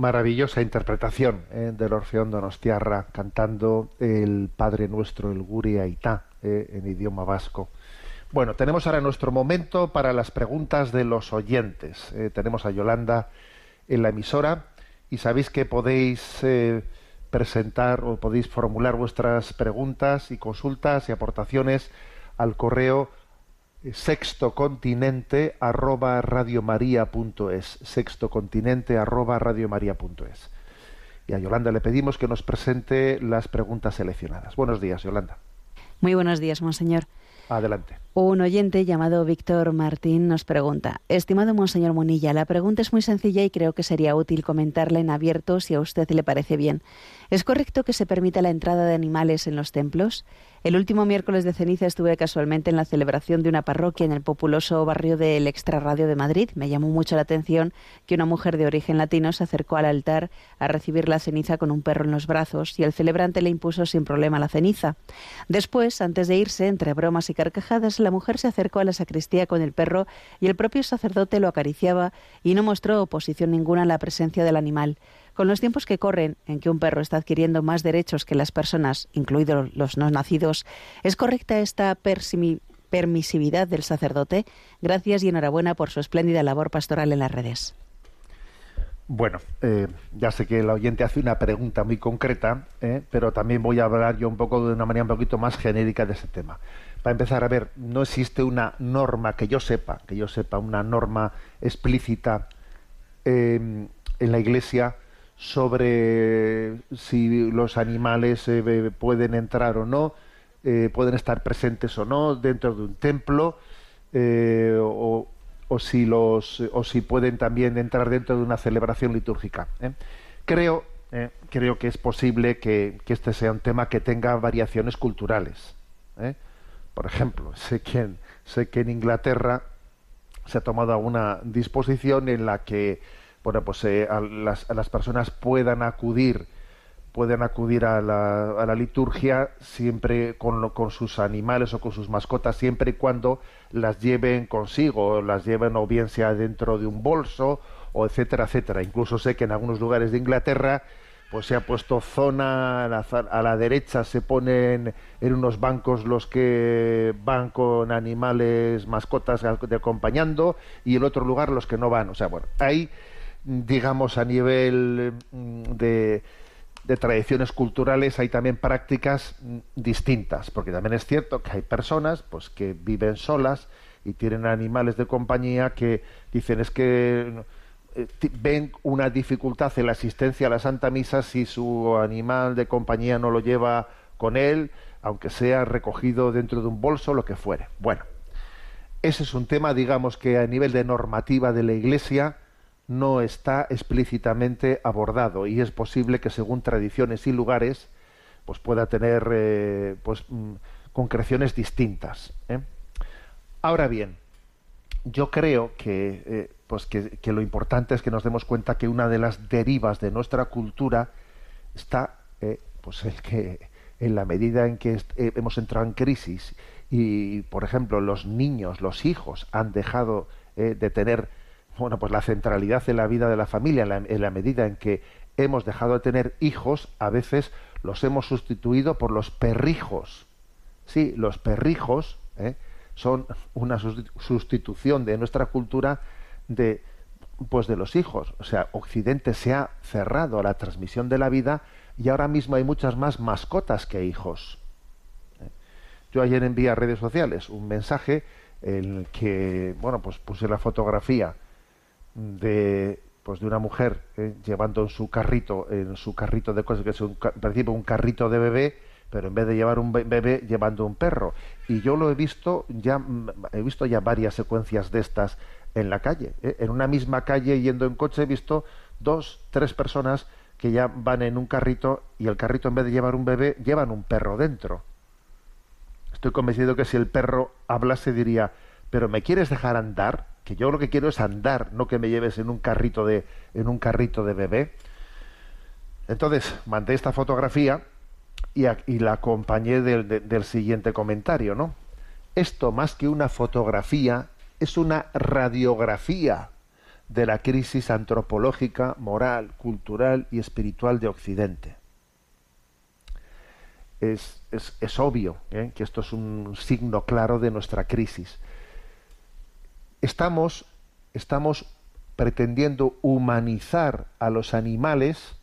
Maravillosa interpretación eh, del Orfeón Donostiarra cantando el Padre Nuestro, el Guri Aitá, eh, en idioma vasco. Bueno, tenemos ahora nuestro momento para las preguntas de los oyentes. Eh, tenemos a Yolanda en la emisora y sabéis que podéis presentar o podéis formular vuestras preguntas y consultas y aportaciones al correo sextocontinente arroba radiomaria.es sextocontinente arroba radiomaria.es y a Yolanda le pedimos que nos presente las preguntas seleccionadas. Buenos días, Yolanda. Muy buenos días, monseñor. Adelante. Un oyente llamado Víctor Martín nos pregunta, estimado Monseñor Munilla, la pregunta es muy sencilla y creo que sería útil comentarla en abierto si a usted le parece bien. ¿Es correcto que se permita la entrada de animales en los templos? El último miércoles de ceniza estuve casualmente en la celebración de una parroquia en el populoso barrio del Extrarradio de Madrid. Me llamó mucho la atención que una mujer de origen latino se acercó al altar a recibir la ceniza con un perro en los brazos y el celebrante le impuso sin problema la ceniza. Después, antes de irse, entre bromas y carcajadas, la mujer se acercó a la sacristía con el perro y el propio sacerdote lo acariciaba y no mostró oposición ninguna a la presencia del animal. Con los tiempos que corren, en que un perro está adquiriendo más derechos que las personas, incluidos los no nacidos, ¿es correcta esta permisividad del sacerdote? Gracias y enhorabuena por su espléndida labor pastoral en las redes. Bueno, eh, ya sé que el oyente hace una pregunta muy concreta, eh, pero también voy a hablar yo un poco de una manera un poquito más genérica de ese tema. Para empezar, a ver, no existe una norma que yo sepa, que yo sepa, una norma explícita eh, en la Iglesia sobre si los animales eh, pueden entrar o no, eh, pueden estar presentes o no dentro de un templo, eh, o, si los, o si pueden también entrar dentro de una celebración litúrgica. Creo, creo que es posible que, que, este sea un tema que tenga variaciones culturales. Por ejemplo, sé que, sé que en Inglaterra se ha tomado una disposición en la que bueno, pues eh, las, las, personas puedan acudir pueden acudir a la, a la liturgia siempre con, con, sus animales o con sus mascotas, siempre y cuando las lleven consigo, las lleven o bien sea dentro de un bolso, o etcétera, etcétera. Incluso sé que en algunos lugares de Inglaterra pues se ha puesto zona a la, a la, derecha se ponen en unos bancos los que van con animales mascotas de acompañando y el otro lugar los que no van o sea bueno ahí digamos, a nivel mm, de, de tradiciones culturales hay también prácticas mm, distintas, porque también es cierto que hay personas pues que viven solas y tienen animales de compañía que dicen es que eh, ven una dificultad en la asistencia a la Santa Misa si su animal de compañía no lo lleva con él, aunque sea recogido dentro de un bolso, lo que fuere. Bueno, ese es un tema, digamos, que a nivel de normativa de la Iglesia no está explícitamente abordado y es posible que según tradiciones y lugares pues pueda tener eh, pues mm, concreciones distintas ¿eh? ahora bien yo creo que eh, pues que, lo importante es que nos demos cuenta que una de las derivas de nuestra cultura está pues el que en la medida en que hemos entrado en crisis y por ejemplo los niños los hijos han dejado de tener bueno, pues la centralidad en la vida de la familia, en la, medida en que hemos dejado de tener hijos, a veces los hemos sustituido por los perrijos. Sí, los perrijos ¿eh? son una sustitución de nuestra cultura de pues de los hijos. O sea, Occidente se ha cerrado a la transmisión de la vida y ahora mismo hay muchas más mascotas que hijos. ¿eh? Yo ayer envié a redes sociales un mensaje en el que, bueno, pues puse la fotografía de pues de una mujer eh, llevando en su carrito en su carrito de cosas que es un, un carrito de bebé pero en vez de llevar un bebé llevando un perro. Y yo lo he visto ya he visto ya varias secuencias de estas en la calle ¿eh? en una misma calle yendo en coche he visto dos tres personas que ya van en un carrito y el carrito en vez de llevar un bebé llevan un perro dentro. Estoy convencido que si el perro hablase diría pero me quieres dejar andar que yo lo que quiero es andar, no que me lleves en un carrito de, en un carrito de bebé. Entonces, mandé esta fotografía y, la acompañé del, del siguiente comentario, ¿no? Esto más que una fotografía es una radiografía de la crisis antropológica, moral, cultural y espiritual de Occidente. Es, obvio ¿eh? que esto es un signo claro de nuestra crisis. Estamos, estamos pretendiendo humanizar a los animales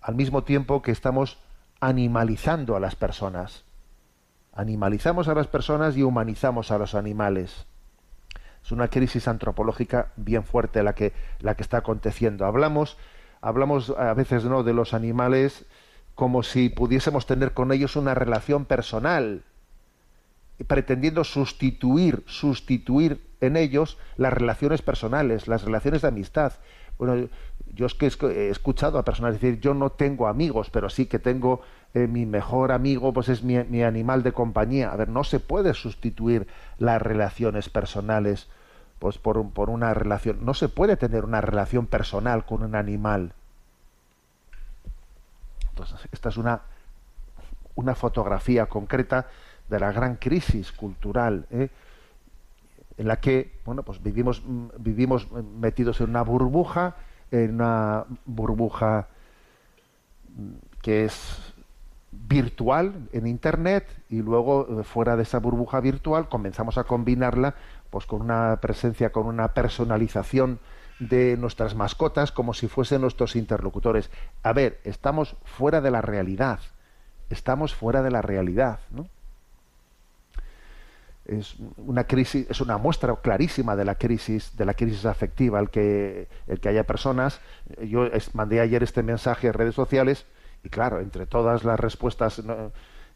al mismo tiempo que estamos animalizando a las personas. Animalizamos a las personas y humanizamos a los animales. Es una crisis antropológica bien fuerte la que, la que está aconteciendo. Hablamos, hablamos a veces ¿no? de los animales como si pudiésemos tener con ellos una relación personal, pretendiendo sustituir, sustituir en ellos las relaciones personales, las relaciones de amistad. Bueno, yo es que he escuchado a personas decir, yo no tengo amigos, pero sí que tengo eh, mi mejor amigo, pues es mi, mi, animal de compañía. A ver, no se puede sustituir las relaciones personales pues por, por una relación. No se puede tener una relación personal con un animal. Entonces, esta es una, una fotografía concreta de la gran crisis cultural. ¿eh? en la que bueno pues vivimos vivimos metidos en una burbuja en una burbuja que es virtual en internet y luego eh, fuera de esa burbuja virtual comenzamos a combinarla pues con una presencia con una personalización de nuestras mascotas como si fuesen nuestros interlocutores a ver estamos fuera de la realidad estamos fuera de la realidad ¿no? Es una crisis, es una muestra clarísima de la crisis, de la crisis afectiva, el que, el que haya personas. Yo mandé ayer este mensaje en redes sociales y claro, entre todas las respuestas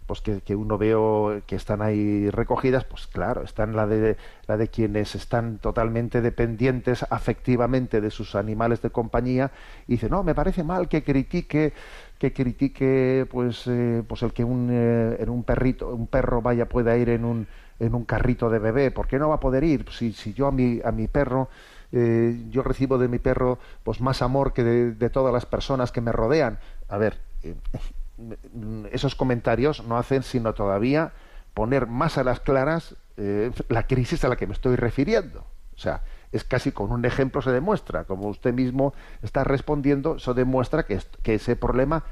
pues que, uno veo que están ahí recogidas, pues claro, están la de la de quienes están totalmente dependientes afectivamente de sus animales de compañía y dice no, me parece mal que critique que critique pues eh, pues el que un, eh, en un perrito un perro vaya pueda ir en un en un carrito de bebé, ¿por qué no va a poder ir? Si, si yo a mi, a mi perro, eh, yo recibo de mi perro pues más amor que de, todas las personas que me rodean. A ver, eh, esos comentarios no hacen sino todavía poner más a las claras eh, la crisis a la que me estoy refiriendo. O sea, es casi con un ejemplo se demuestra, como usted mismo está respondiendo, eso demuestra que, que ese problema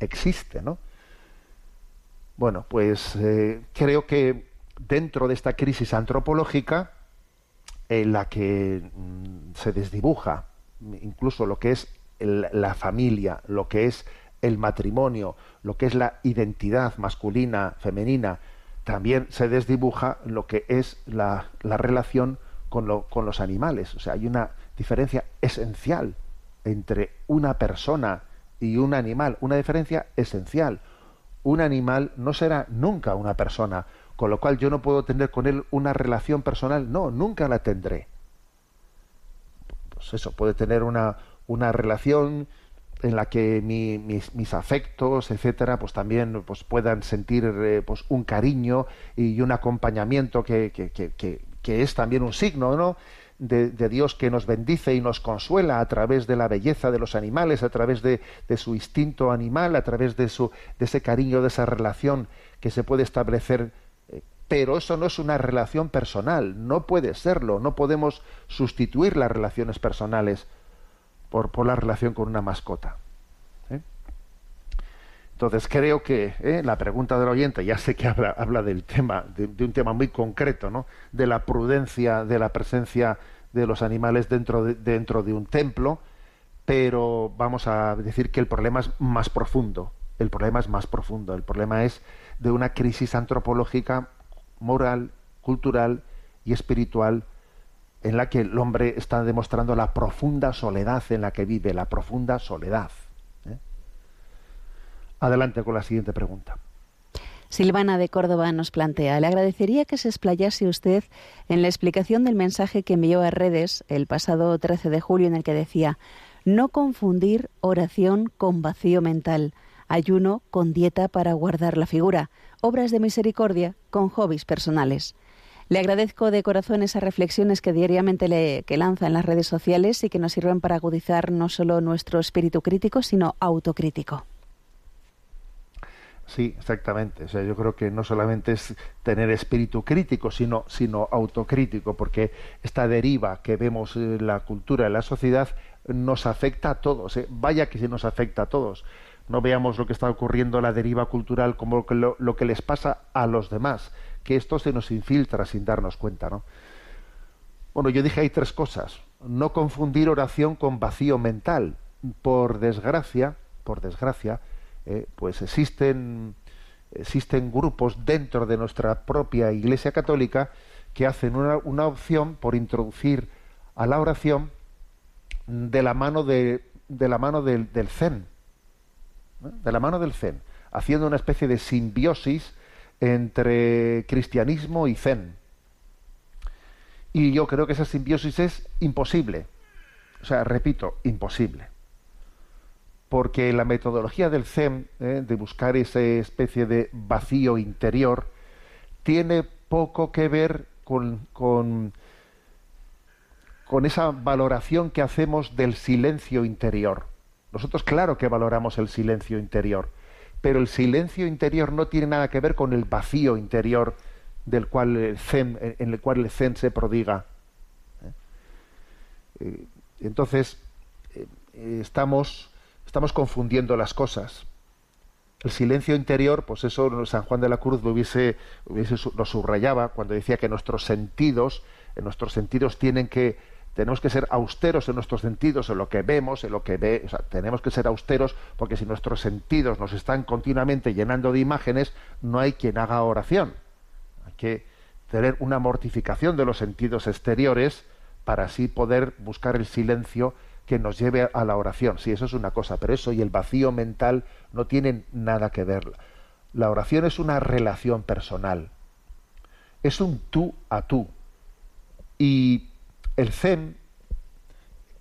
existe, ¿no? Bueno, pues creo que dentro de esta crisis antropológica en la que mm, se desdibuja incluso lo que es la familia, lo que es el matrimonio, lo que es la identidad masculina, femenina, también se desdibuja lo que es la, relación con, con los animales. O sea, hay una diferencia esencial entre una persona y un animal, una diferencia esencial. Un animal no será nunca una persona, con lo cual yo no puedo tener con él una relación personal, no, nunca la tendré. Pues eso, puede tener una, una relación en la que mis, afectos, etcétera, pues también pues puedan sentir eh, pues un cariño y un acompañamiento que, que, que, que es también un signo, ¿no? De, de, Dios que nos bendice y nos consuela a través de la belleza de los animales, a través de, de, su instinto animal, a través de, su, de ese cariño, de esa relación que se puede establecer pero eso no es una relación personal, no puede serlo, no podemos sustituir las relaciones personales por, por la relación con una mascota. ¿eh? Entonces creo que ¿eh? la pregunta del oyente, ya sé que habla, habla del tema, de, un tema muy concreto, ¿no? de la prudencia, de la presencia de los animales dentro de, dentro de un templo, pero vamos a decir que el problema es más profundo. El problema es más profundo. El problema es de una crisis antropológica moral, cultural y espiritual en la que el hombre está demostrando la profunda soledad en la que vive, la profunda soledad. ¿eh? Adelante con la siguiente pregunta. Silvana de Córdoba nos plantea, le agradecería que se explayase usted en la explicación del mensaje que envió a redes el pasado 13 de julio en el que decía, no confundir oración con vacío mental, ayuno con dieta para guardar la figura, obras de misericordia con hobbies personales. Le agradezco de corazón esas reflexiones que diariamente le que lanza en las redes sociales y que nos sirven para agudizar no solo nuestro espíritu crítico, sino autocrítico. Sí, exactamente. O sea, yo creo que no solamente es tener espíritu crítico, sino, sino autocrítico, porque esta deriva que vemos en la cultura, en la sociedad, nos afecta a todos. ¿eh? Vaya que se nos afecta a todos. No veamos lo que está ocurriendo en la deriva cultural como lo, que les pasa a los demás, que esto se nos infiltra sin darnos cuenta, ¿no? Bueno, yo dije hay tres cosas. No confundir oración con vacío mental. Por desgracia, por desgracia, eh, pues existen, existen grupos dentro de nuestra propia Iglesia Católica que hacen una, opción por introducir a la oración de la mano, de, la mano del, Zen, de la mano del Zen, haciendo una especie de simbiosis entre cristianismo y Zen. Y yo creo que esa simbiosis es imposible. O sea, repito, imposible porque la metodología del Zen, ¿eh? de buscar esa especie de vacío interior, tiene poco que ver con, con, con, esa valoración que hacemos del silencio interior. Nosotros claro que valoramos el silencio interior, pero el silencio interior no tiene nada que ver con el vacío interior del cual el Zen, en el cual el Zen se prodiga. ¿eh? Eh, entonces, estamos estamos confundiendo las cosas. El silencio interior, pues eso San Juan de la Cruz lo hubiese, lo subrayaba cuando decía que nuestros sentidos, en nuestros sentidos tienen que, tenemos que ser austeros en nuestros sentidos, en lo que vemos, en lo que ve, tenemos que ser austeros porque si nuestros sentidos nos están continuamente llenando de imágenes, no hay quien haga oración. Hay que tener una mortificación de los sentidos exteriores para así poder buscar el silencio que nos lleve a la oración. Sí, eso es una cosa, pero eso y el vacío mental no tienen nada que ver. La oración es una relación personal. Es un tú a tú. Y el zen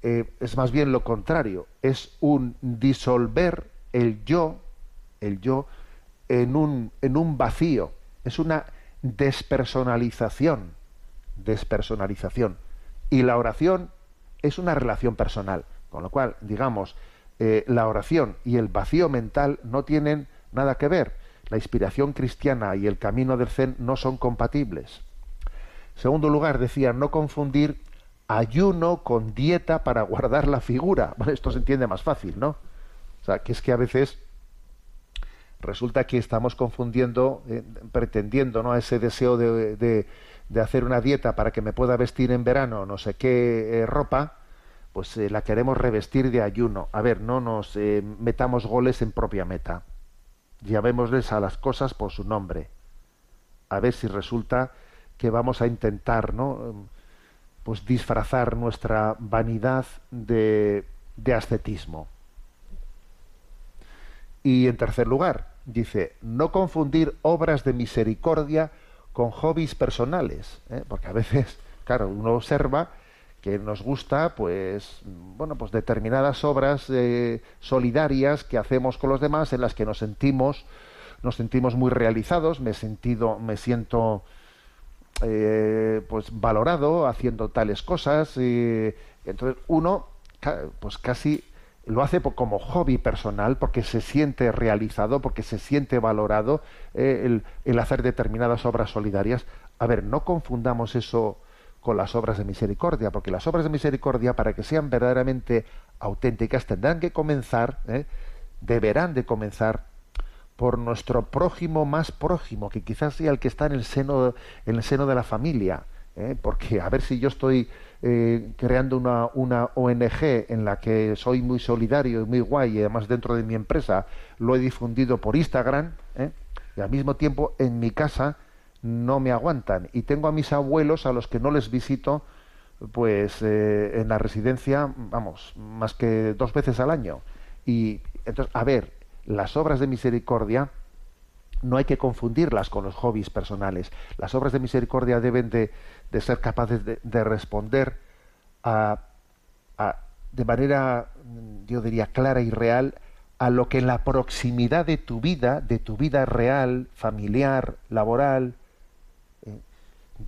eh, es más bien lo contrario. Es un disolver el yo, el yo, en un, en un vacío. Es una despersonalización. Despersonalización. Y la oración es una relación personal. Con lo cual, digamos, eh, la oración y el vacío mental no tienen nada que ver. La inspiración cristiana y el camino del Zen no son compatibles. segundo lugar, decía, no confundir ayuno con dieta para guardar la figura. esto se entiende más fácil, ¿no? O sea, que es que a veces resulta que estamos confundiendo, eh, pretendiendo, ¿no? Ese deseo de, de hacer una dieta para que me pueda vestir en verano no sé qué eh, ropa, pues eh, la queremos revestir de ayuno. A ver, no nos metamos goles en propia meta. Llamémosles a las cosas por su nombre. A ver si resulta que vamos a intentar, ¿no? Pues disfrazar nuestra vanidad de, de ascetismo. Y en tercer lugar, dice, no confundir obras de misericordia con hobbies personales, ¿eh? porque a veces, claro, uno observa que nos gusta, pues, bueno, pues determinadas obras eh, solidarias que hacemos con los demás, en las que nos sentimos, nos sentimos muy realizados, me sentido, me siento, eh, pues, valorado haciendo tales cosas, y entonces uno, pues, casi lo hace como hobby personal porque se siente realizado, porque se siente valorado eh, el, hacer determinadas obras solidarias. A ver, no confundamos eso con las obras de misericordia, porque las obras de misericordia, para que sean verdaderamente auténticas, tendrán que comenzar, eh, deberán de comenzar por nuestro prójimo más prójimo, que quizás sea el que está en el seno, en el seno de la familia, eh, porque a ver si yo estoy eh, creando una, una, ONG en la que soy muy solidario y muy guay y además dentro de mi empresa lo he difundido por Instagram ¿eh? y al mismo tiempo en mi casa no me aguantan. Y tengo a mis abuelos a los que no les visito pues en la residencia vamos más que dos veces al año. Y entonces a ver las obras de misericordia no hay que confundirlas con los hobbies personales. Las obras de misericordia deben de, ser capaces de, responder de manera, yo diría, clara y real a lo que en la proximidad de tu vida, de tu vida real, familiar, laboral, eh,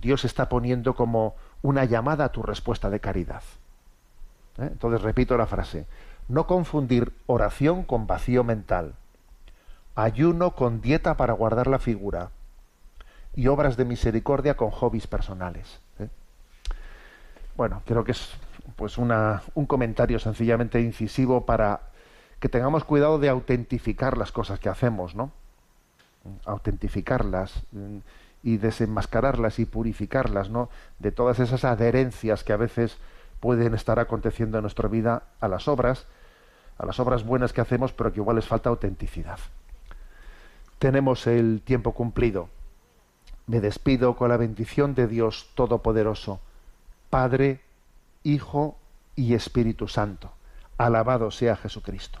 Dios está poniendo como una llamada a tu respuesta de caridad. ¿Eh? Entonces repito la frase, no confundir oración con vacío mental ayuno con dieta para guardar la figura y obras de misericordia con hobbies personales. ¿eh? Bueno, creo que es pues una, un comentario sencillamente incisivo para que tengamos cuidado de autentificar las cosas que hacemos, ¿no? Autentificarlas mm, y desenmascararlas y purificarlas, ¿no? De todas esas adherencias que a veces pueden estar aconteciendo en nuestra vida a las obras, a las obras buenas que hacemos, pero que igual les falta autenticidad. Tenemos el tiempo cumplido. Me despido con la bendición de Dios Todopoderoso, Padre, Hijo y Espíritu Santo. Alabado sea Jesucristo.